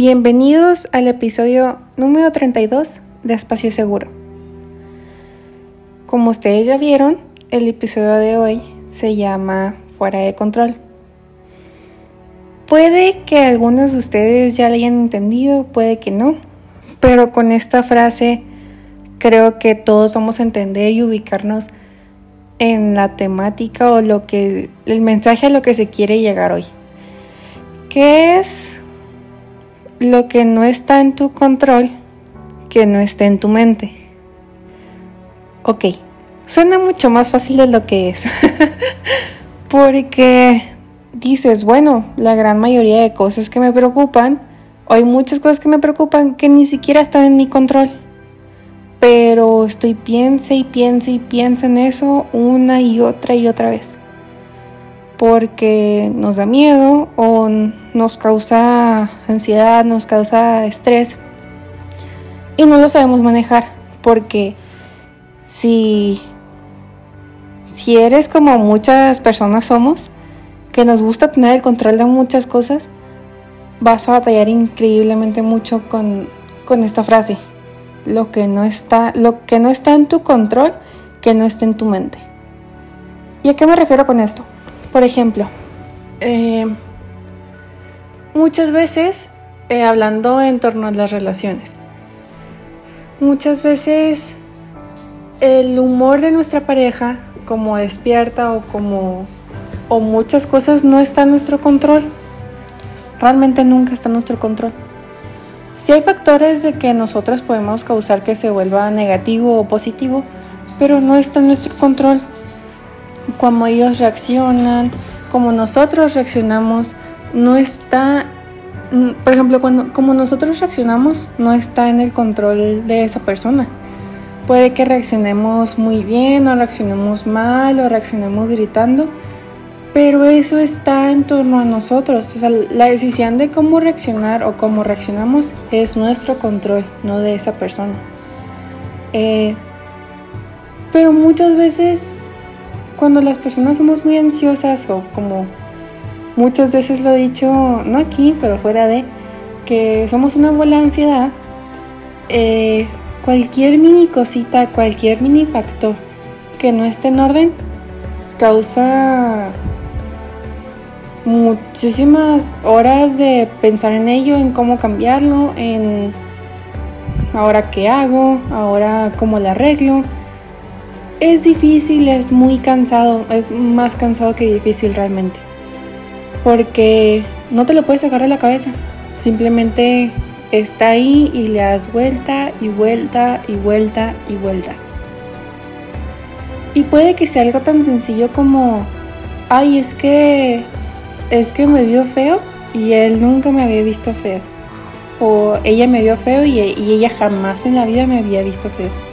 Bienvenidos al episodio número 32 de Espacio Seguro. Como ustedes ya vieron, el episodio de hoy se llama Fuera de Control. Puede que algunos de ustedes ya lo hayan entendido, puede que no, pero con esta frase creo que todos vamos a entender y ubicarnos en la temática o lo que el mensaje a lo que se quiere llegar hoy. ¿Qué es lo que no está en tu control que no esté en tu mente? Ok, suena mucho más fácil de lo que es. Porque dices, bueno, la gran mayoría de cosas que me preocupan, o hay muchas cosas que me preocupan que ni siquiera están en mi control. Pero estoy piense y piense y piense en eso una y otra y otra vez porque nos da miedo o nos causa ansiedad, nos causa estrés y no lo sabemos manejar porque si si eres como muchas personas somos que nos gusta tener el control de muchas cosas vas a batallar increíblemente mucho con, con esta frase lo que no está lo que no está en tu control que no esté en tu mente ¿y a qué me refiero con esto? Por ejemplo, eh, muchas veces, eh, hablando en torno a las relaciones, muchas veces el humor de nuestra pareja, como despierta o como o muchas cosas no está en nuestro control. Realmente nunca está en nuestro control. Si hay factores de que nosotros podemos causar que se vuelva negativo o positivo, pero no está en nuestro control cómo ellos reaccionan, cómo nosotros reaccionamos, no está, mm, por ejemplo, cuando, como nosotros reaccionamos, no está en el control de esa persona. Puede que reaccionemos muy bien o reaccionemos mal o reaccionemos gritando, pero eso está en torno a nosotros. O sea, la decisión de cómo reaccionar o cómo reaccionamos es nuestro control, no de esa persona. Eh, pero muchas veces cuando las personas somos muy ansiosas o como muchas veces lo he dicho, no aquí, pero fuera de, que somos una bola de ansiedad, eh, cualquier mini cosita, cualquier mini factor que no esté en orden, causa muchísimas horas de pensar en ello, en cómo cambiarlo, en ahora qué hago, ahora cómo lo arreglo es difícil, es muy cansado, es más cansado que difícil realmente. Porque no te lo puedes sacar de la cabeza. Simplemente está ahí y le das vuelta y vuelta y vuelta y vuelta. Y puede que sea algo tan sencillo como, ay, es que es que me vio feo y él nunca me había visto feo. O ella me vio feo y, y ella jamás en la vida me había visto feo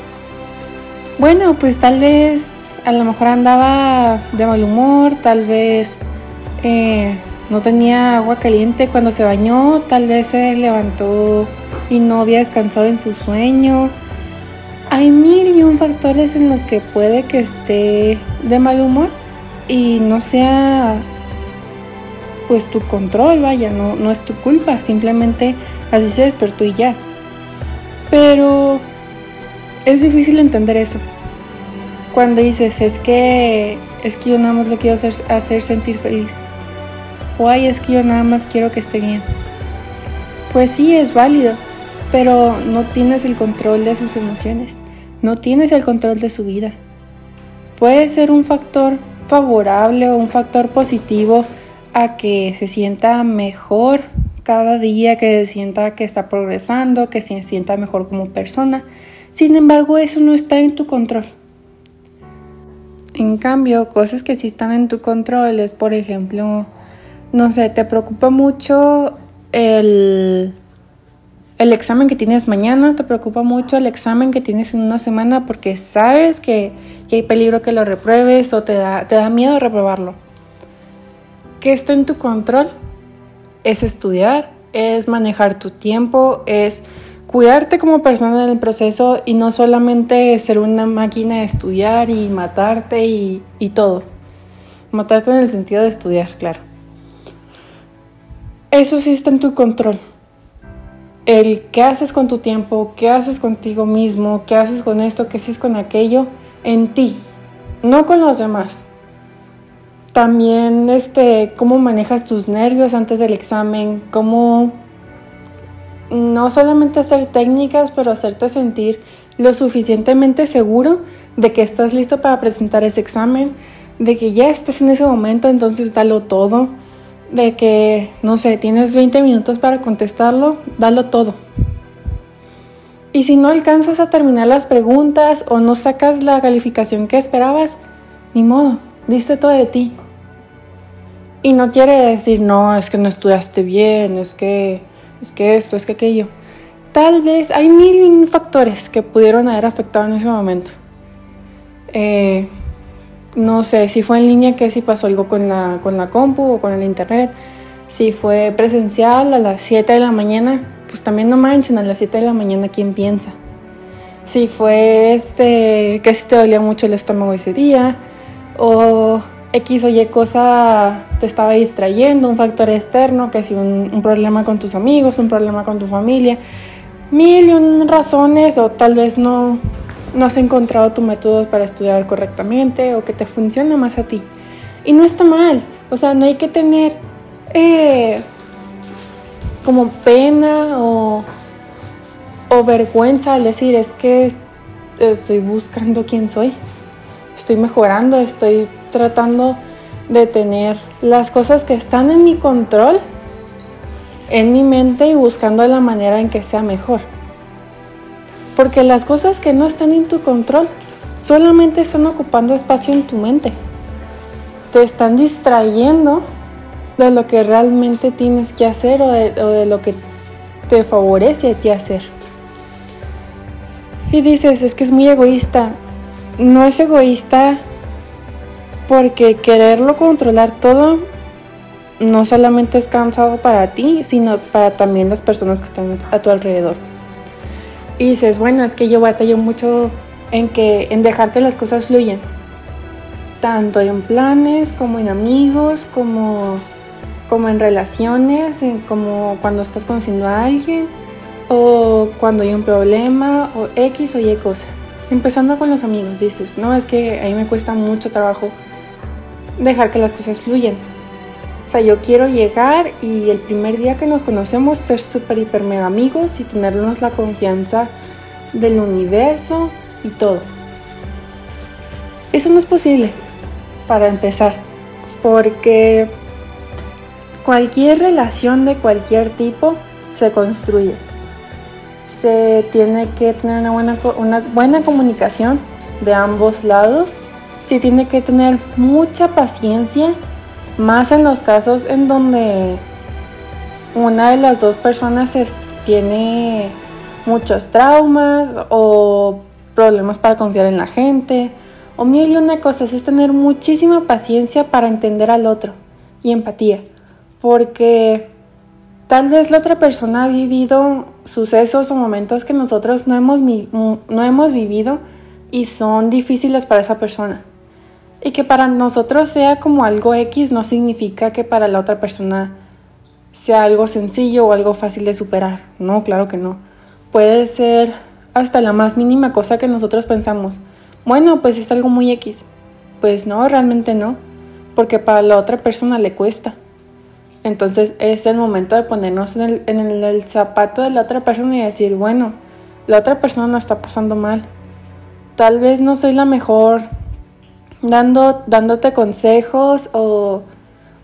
bueno, pues tal vez a lo mejor andaba de mal humor, tal vez eh, no tenía agua caliente cuando se bañó, tal vez se levantó y no había descansado en su sueño. Hay mil y un factores en los que puede que esté de mal humor y no sea pues tu control, vaya, no, no es tu culpa, simplemente así se despertó y ya. Pero es difícil entender eso. Cuando dices, es que es que yo nada más lo quiero hacer, hacer sentir feliz. O ay, es que yo nada más quiero que esté bien. Pues sí, es válido, pero no tienes el control de sus emociones. No tienes el control de su vida. Puede ser un factor favorable o un factor positivo a que se sienta mejor cada día, que se sienta que está progresando, que se sienta mejor como persona sin embargo, eso no está en tu control. En cambio, cosas que sí están en tu control es, por ejemplo, no sé, te preocupa mucho el, el examen que tienes mañana, te preocupa mucho el examen que tienes en una semana porque sabes que, que hay peligro que lo repruebes o te da, te da miedo reprobarlo. ¿Qué está en tu control? Es estudiar, es manejar tu tiempo, es cuidarte como persona en el proceso y no solamente ser una máquina de estudiar y matarte y, todo. Matarte en el sentido de estudiar, claro. Eso sí está en tu control. el qué haces con tu tiempo, qué haces contigo mismo, qué haces con esto, qué haces con aquello, en ti, no con los demás. También este, cómo manejas tus nervios antes del examen, cómo no solamente hacer técnicas, pero hacerte sentir lo suficientemente seguro de que estás listo para presentar ese examen, de que ya estás en ese momento, entonces dalo todo, de que, no sé, tienes 20 minutos para contestarlo, dalo todo. Y si no alcanzas a terminar las preguntas o no sacas la calificación que esperabas, ni modo, diste todo de ti. Y no quiere decir, no, es que no estudiaste bien, es que, es que esto, es que aquello. Tal vez hay mil factores que pudieron haber afectado en ese momento. Eh, no sé si fue en línea, que si pasó algo con la, con la compu o con el internet. Si fue presencial a las 7 de la mañana, pues también no manchen, a las 7 de la mañana, ¿quién piensa? Si fue este, que si te dolía mucho el estómago ese día, o X o Y cosa te estaba distrayendo, un factor externo, que si un, un problema con tus amigos, un problema con tu familia, mil y un razones, o tal vez no, no has encontrado tu método para estudiar correctamente o que te funcione más a ti. Y no está mal, o sea, no hay que tener eh, como pena o, o vergüenza al decir es que estoy buscando quién soy, estoy mejorando, estoy tratando de tener las cosas que están en mi control en mi mente y buscando la manera en que sea mejor. Porque las cosas que no están en tu control solamente están ocupando espacio en tu mente. Te están distrayendo de lo que realmente tienes que hacer o de, lo que te favorece a ti hacer. Y dices, es que es muy egoísta. No es egoísta porque quererlo controlar todo no solamente es cansado para ti, sino para también las personas que están a tu alrededor. Y dices, bueno, es que yo batallo mucho en, que, en dejar que las cosas fluyan. Tanto en planes, como en amigos, como, como en relaciones, como cuando estás conociendo a alguien, o cuando hay un problema, o X o Y cosa. Empezando con los amigos, dices, no, es que a mí me cuesta mucho trabajo dejar que las cosas fluyan. O sea, yo quiero llegar y el primer día que nos conocemos ser súper, hiper, mega amigos y tenernos la confianza del universo y todo. Eso no es posible, para empezar, porque cualquier relación de cualquier tipo se construye. Se tiene que tener una buena, una buena comunicación de ambos lados. Se tiene que tener mucha paciencia más en los casos en donde una de las dos personas tiene muchos traumas o problemas para confiar en la gente o mil y una cosa es tener muchísima paciencia para entender al otro y empatía porque tal vez la otra persona ha vivido sucesos o momentos que nosotros no hemos, no hemos vivido y son difíciles para esa persona. Y que para nosotros sea como algo X no significa que para la otra persona sea algo sencillo o algo fácil de superar. No, claro que no. Puede ser hasta la más mínima cosa que nosotros pensamos. Bueno, pues es algo muy X. Pues no, realmente no. Porque para la otra persona le cuesta. Entonces es el momento de ponernos en el, en el zapato de la otra persona y decir, bueno, la otra persona no está pasando mal. Tal vez no soy la mejor dando, dándote consejos o,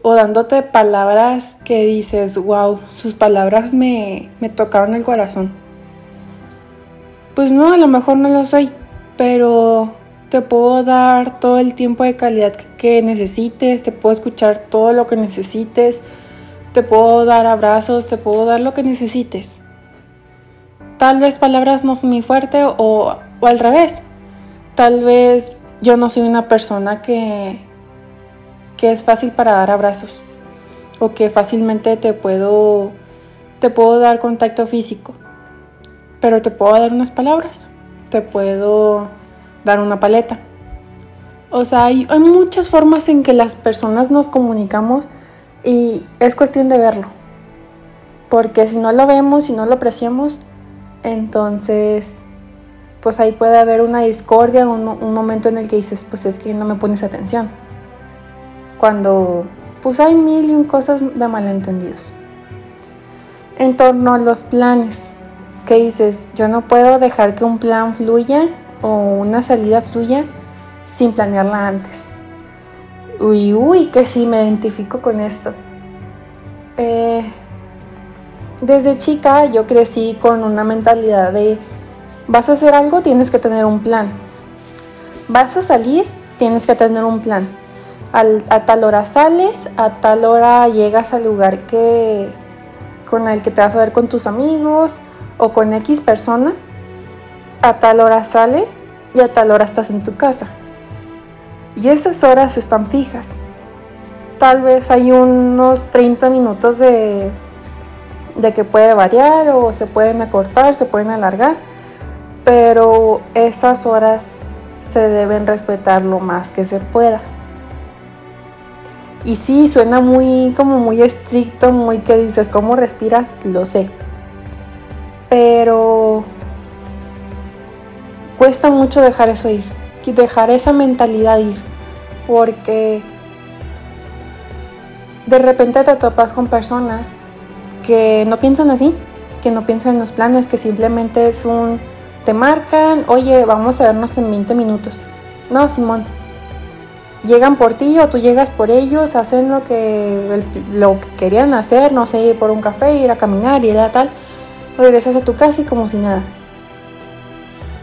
dándote palabras que dices, wow, sus palabras me, me tocaron el corazón. Pues no, a lo mejor no lo soy, pero te puedo dar todo el tiempo de calidad que necesites, te puedo escuchar todo lo que necesites, te puedo dar abrazos, te puedo dar lo que necesites. Tal vez palabras no son muy fuerte o, o al revés. Tal vez yo no soy una persona que, que es fácil para dar abrazos o que fácilmente te puedo, te puedo dar contacto físico, pero te puedo dar unas palabras, te puedo dar una paleta. O sea, hay, muchas formas en que las personas nos comunicamos y es cuestión de verlo. Porque si no lo vemos, si no lo apreciamos, entonces pues ahí puede haber una discordia, un, momento en el que dices, pues es que no me pones atención. Cuando pues hay mil y un cosas de malentendidos. En torno a los planes, ¿qué dices? Yo no puedo dejar que un plan fluya o una salida fluya sin planearla antes. Uy, uy, que sí me identifico con esto. Eh, desde chica yo crecí con una mentalidad de vas a hacer algo, tienes que tener un plan. Vas a salir, tienes que tener un plan. a tal hora sales, a tal hora llegas al lugar que con el que te vas a ver con tus amigos o con X persona. A tal hora sales y a tal hora estás en tu casa. Y esas horas están fijas. Tal vez hay unos 30 minutos de, de que puede variar o se pueden acortar, se pueden alargar, pero esas horas se deben respetar lo más que se pueda. Y sí, suena muy como muy estricto, muy que dices, ¿cómo respiras? Lo sé. Pero cuesta mucho dejar eso ir dejar esa mentalidad ir, porque de repente te topas con personas que no piensan así, que no piensan en los planes, que simplemente es un, te marcan, oye, vamos a vernos en 20 minutos. No, Simón, llegan por ti o tú llegas por ellos, hacen lo que, lo que querían hacer, no sé, ir por un café, ir a caminar, ir a tal, regresas a tu casa y como si nada.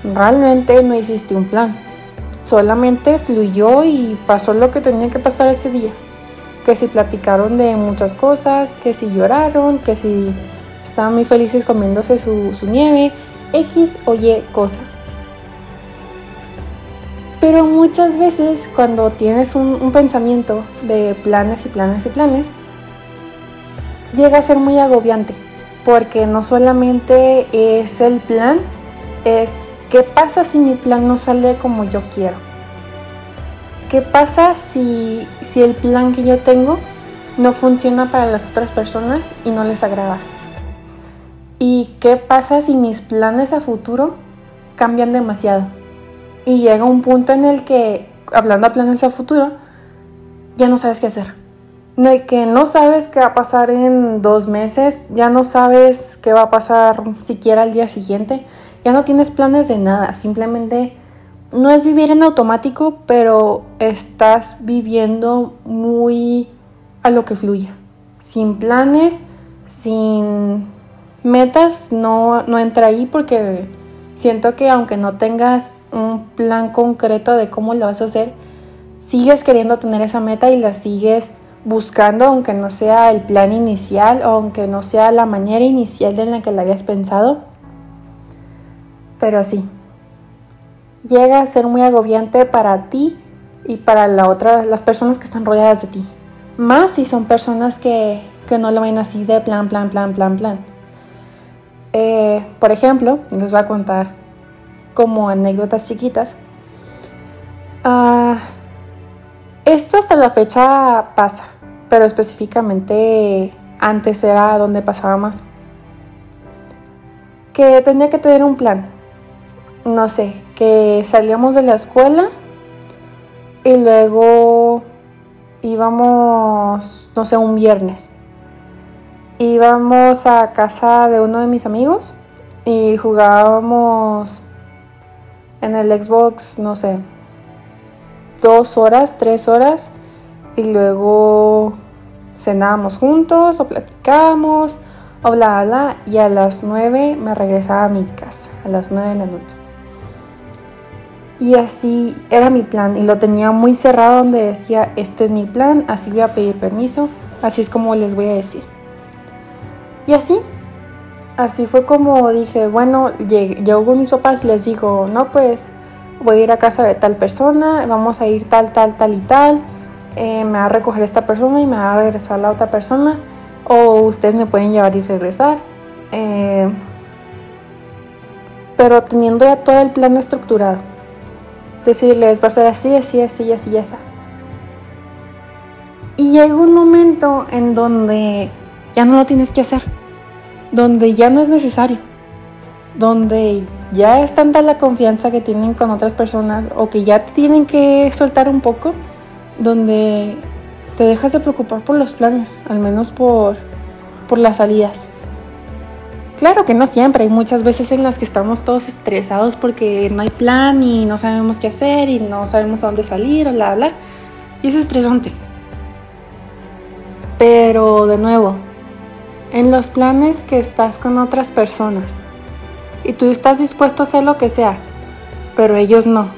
Realmente no hiciste un plan solamente fluyó y pasó lo que tenía que pasar ese día. Que si platicaron de muchas cosas, que si lloraron, que si estaban muy felices comiéndose su, nieve, X o Y cosa. Pero muchas veces cuando tienes un, un, pensamiento de planes y planes y planes, llega a ser muy agobiante, porque no solamente es el plan, es ¿Qué pasa si mi plan no sale como yo quiero? ¿Qué pasa si, si el plan que yo tengo no funciona para las otras personas y no les agrada? ¿Y qué pasa si mis planes a futuro cambian demasiado? Y llega un punto en el que, hablando de planes a futuro, ya no sabes qué hacer. De que no sabes qué va a pasar en dos meses, ya no sabes qué va a pasar siquiera al día siguiente ya no tienes planes de nada, simplemente no es vivir en automático, pero estás viviendo muy a lo que fluya, sin planes, sin metas, no, no entra ahí porque siento que aunque no tengas un plan concreto de cómo lo vas a hacer, sigues queriendo tener esa meta y la sigues buscando, aunque no sea el plan inicial o aunque no sea la manera inicial en la que la habías pensado pero sí, llega a ser muy agobiante para ti y para la otra, las personas que están rodeadas de ti. Más si son personas que, no lo ven así de plan, plan, plan, plan, plan. Eh, por ejemplo, les voy a contar como anécdotas chiquitas. Ah, esto hasta la fecha pasa, pero específicamente antes era donde pasaba más. Que tenía que tener un plan no sé, que salíamos de la escuela y luego íbamos, no sé, un viernes. Íbamos a casa de uno de mis amigos y jugábamos en el Xbox, no sé, dos horas, tres horas y luego cenábamos juntos o platicábamos o bla bla y a las nueve me regresaba a mi casa, a las nueve de la noche. Y así era mi plan y lo tenía muy cerrado donde decía, este es mi plan, así voy a pedir permiso, así es como les voy a decir. Y así, así fue como dije, bueno, llegó mis papás y les dijo, no, pues voy a ir a casa de tal persona, vamos a ir tal, tal, tal y tal, eh, me va a recoger esta persona y me va a regresar la otra persona, o ustedes me pueden llevar y regresar. Eh, pero teniendo ya todo el plan estructurado decirles, va a ser así, así, así, así, así. Y llega un momento en donde ya no lo tienes que hacer. donde ya no es necesario, donde ya es tanta la confianza que tienen con otras personas o que ya tienen que soltar un poco, donde te dejas de preocupar por los planes, al menos por, por las salidas. Claro que no siempre, hay muchas veces en las que estamos todos estresados porque no hay plan y no sabemos qué hacer y no sabemos a dónde salir o bla bla. Y es estresante. Pero de nuevo, en los planes que estás con otras personas y tú estás dispuesto a hacer lo que sea, pero ellos no.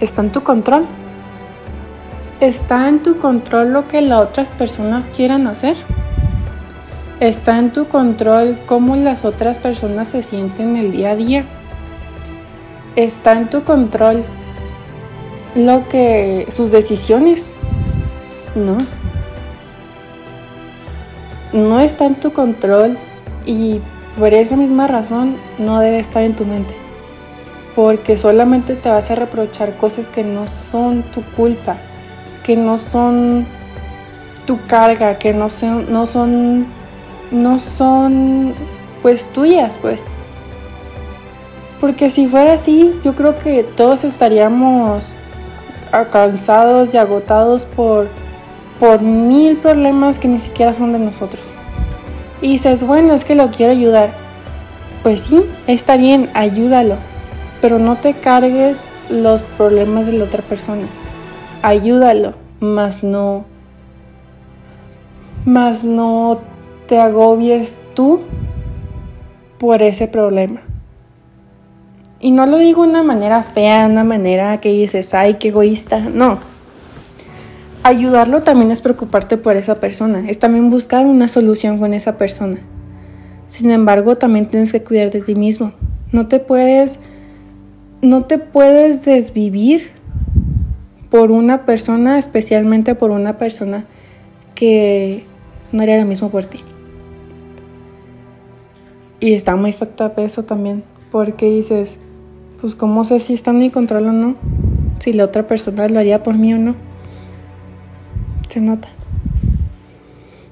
¿Está en tu control? ¿Está en tu control lo que las otras personas quieran hacer? ¿Está en tu control cómo las otras personas se sienten el día a día? ¿Está en tu control lo que sus decisiones? No no está en tu control y por esa misma razón no debe estar en tu mente. Porque solamente te vas a reprochar cosas que no son tu culpa, que no son tu carga, que no son, no son, no son pues tuyas, pues. Porque si fuera así, yo creo que todos estaríamos cansados y agotados por por mil problemas que ni siquiera son de nosotros. Y dices, bueno, es que lo quiero ayudar. Pues sí, está bien, ayúdalo, pero no te cargues los problemas de la otra persona. Ayúdalo, más no más no te agobies tú por ese problema. Y no lo digo de una manera fea, una manera que dices, ay, qué egoísta. No, ayudarlo también es preocuparte por esa persona, es también buscar una solución con esa persona. Sin embargo, también tienes que cuidar de ti mismo. No te puedes no te puedes desvivir por una persona, especialmente por una persona que no haría lo mismo por ti. Y está muy facta eso también, porque dices, pues cómo sé si está en mi control o no, si la otra persona lo haría por mí o no se nota.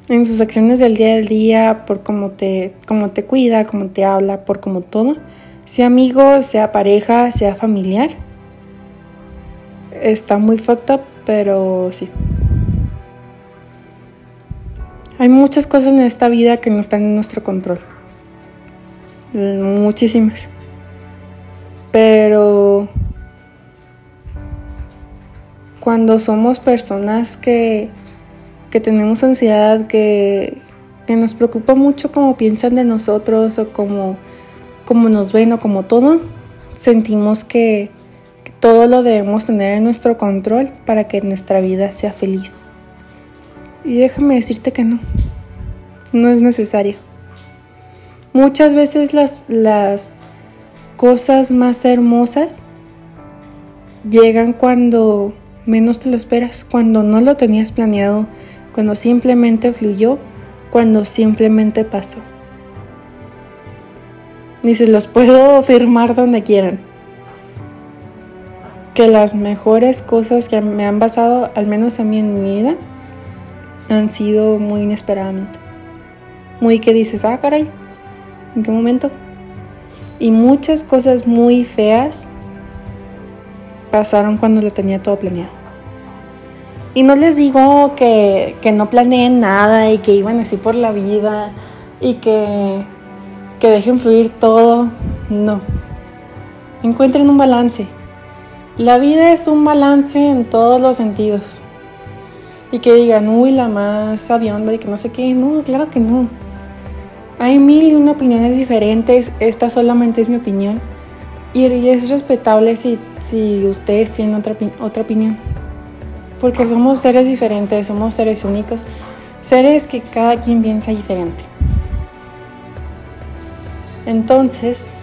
En sus acciones del día a día, por cómo te, cómo te cuida, cómo te habla, por cómo todo, sea amigo, sea pareja, sea familiar. Está muy fucked up, pero sí. Hay muchas cosas en esta vida que no están en nuestro control. Muchísimas. Pero cuando somos personas que, tenemos ansiedad, que, nos preocupa mucho cómo piensan de nosotros o cómo, nos ven o como todo, sentimos que, que todo lo debemos tener en nuestro control para que nuestra vida sea feliz. Y déjame decirte que no, no es necesario. Muchas veces las, las cosas más hermosas llegan cuando menos te lo esperas, cuando no lo tenías planeado, cuando simplemente fluyó, cuando simplemente pasó. Ni se los puedo firmar donde quieran. Que las mejores cosas que me han pasado, al menos a mí en mi vida, han sido muy inesperadamente. Muy que dices, ah, caray, ¿en qué momento? Y muchas cosas muy feas pasaron cuando lo tenía todo planeado. Y no les digo que, no planeen nada y que iban así por la vida y que, que dejen fluir todo. No. Encuentren un balance. La vida es un balance en todos los sentidos. Y que digan, uy, la más sabionda y que no sé qué. No, claro que no. Hay mil y una opiniones diferentes. Esta solamente es mi opinión. Y es respetable si, si ustedes tienen otra, otra opinión porque somos seres diferentes, somos seres únicos, seres que cada quien piensa diferente. Entonces,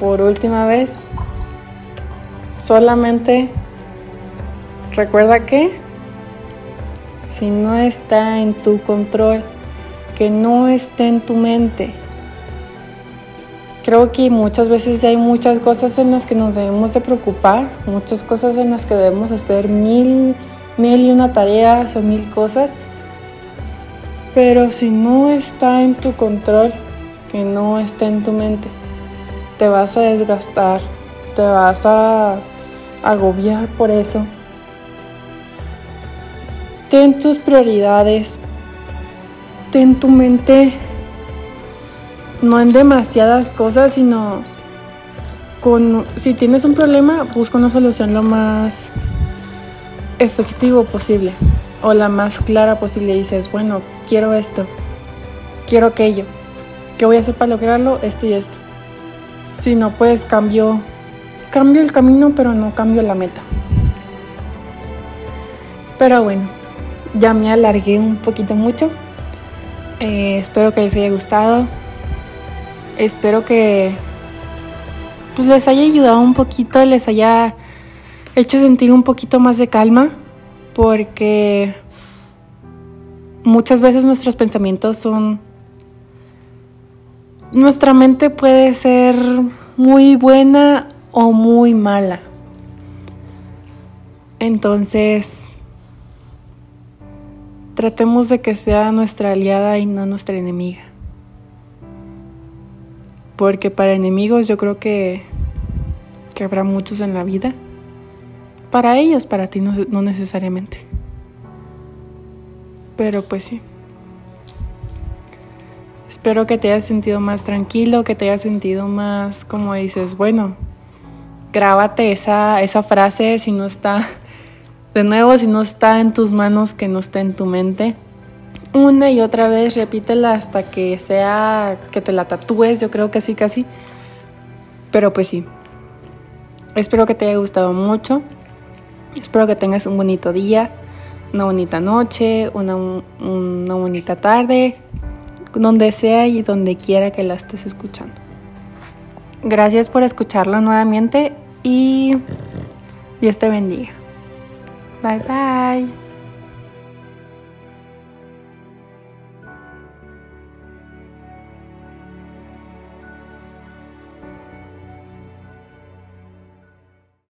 por última vez, solamente recuerda que si no está en tu control, que no esté en tu mente, creo que muchas veces hay muchas cosas en las que nos debemos de preocupar, muchas cosas en las que debemos hacer mil mil y una tareas o mil cosas, pero si no está en tu control, que no esté en tu mente. Te vas a desgastar, te vas a agobiar por eso. Ten tus prioridades, ten tu mente no en demasiadas cosas, sino con si tienes un problema, busca una solución lo más efectivo posible o la más clara posible. Y dices, bueno, quiero esto, quiero aquello. ¿Qué voy a hacer para lograrlo? Esto y esto. Si no, pues cambio, cambio el camino, pero no cambio la meta. Pero bueno, ya me alargué un poquito mucho. Eh, espero que les haya gustado. Espero que pues les haya ayudado un poquito, les haya hecho sentir un poquito más de calma, porque muchas veces nuestros pensamientos son... Nuestra mente puede ser muy buena o muy mala. Entonces, tratemos de que sea nuestra aliada y no nuestra enemiga. Porque para enemigos yo creo que, que habrá muchos en la vida. Para ellos, para ti no, no necesariamente. Pero pues sí. Espero que te hayas sentido más tranquilo, que te hayas sentido más, como dices, bueno, grábate esa, esa frase si no está, de nuevo, si no está en tus manos, que no está en tu mente. Una y otra vez repítela hasta que sea, que te la tatúes, yo creo que sí, casi. Pero pues sí. Espero que te haya gustado mucho. Espero que tengas un bonito día una bonita noche, una, una bonita tarde, donde sea y donde quiera que la estés escuchando. Gracias por escucharlo nuevamente y Dios te bendiga. Bye bye.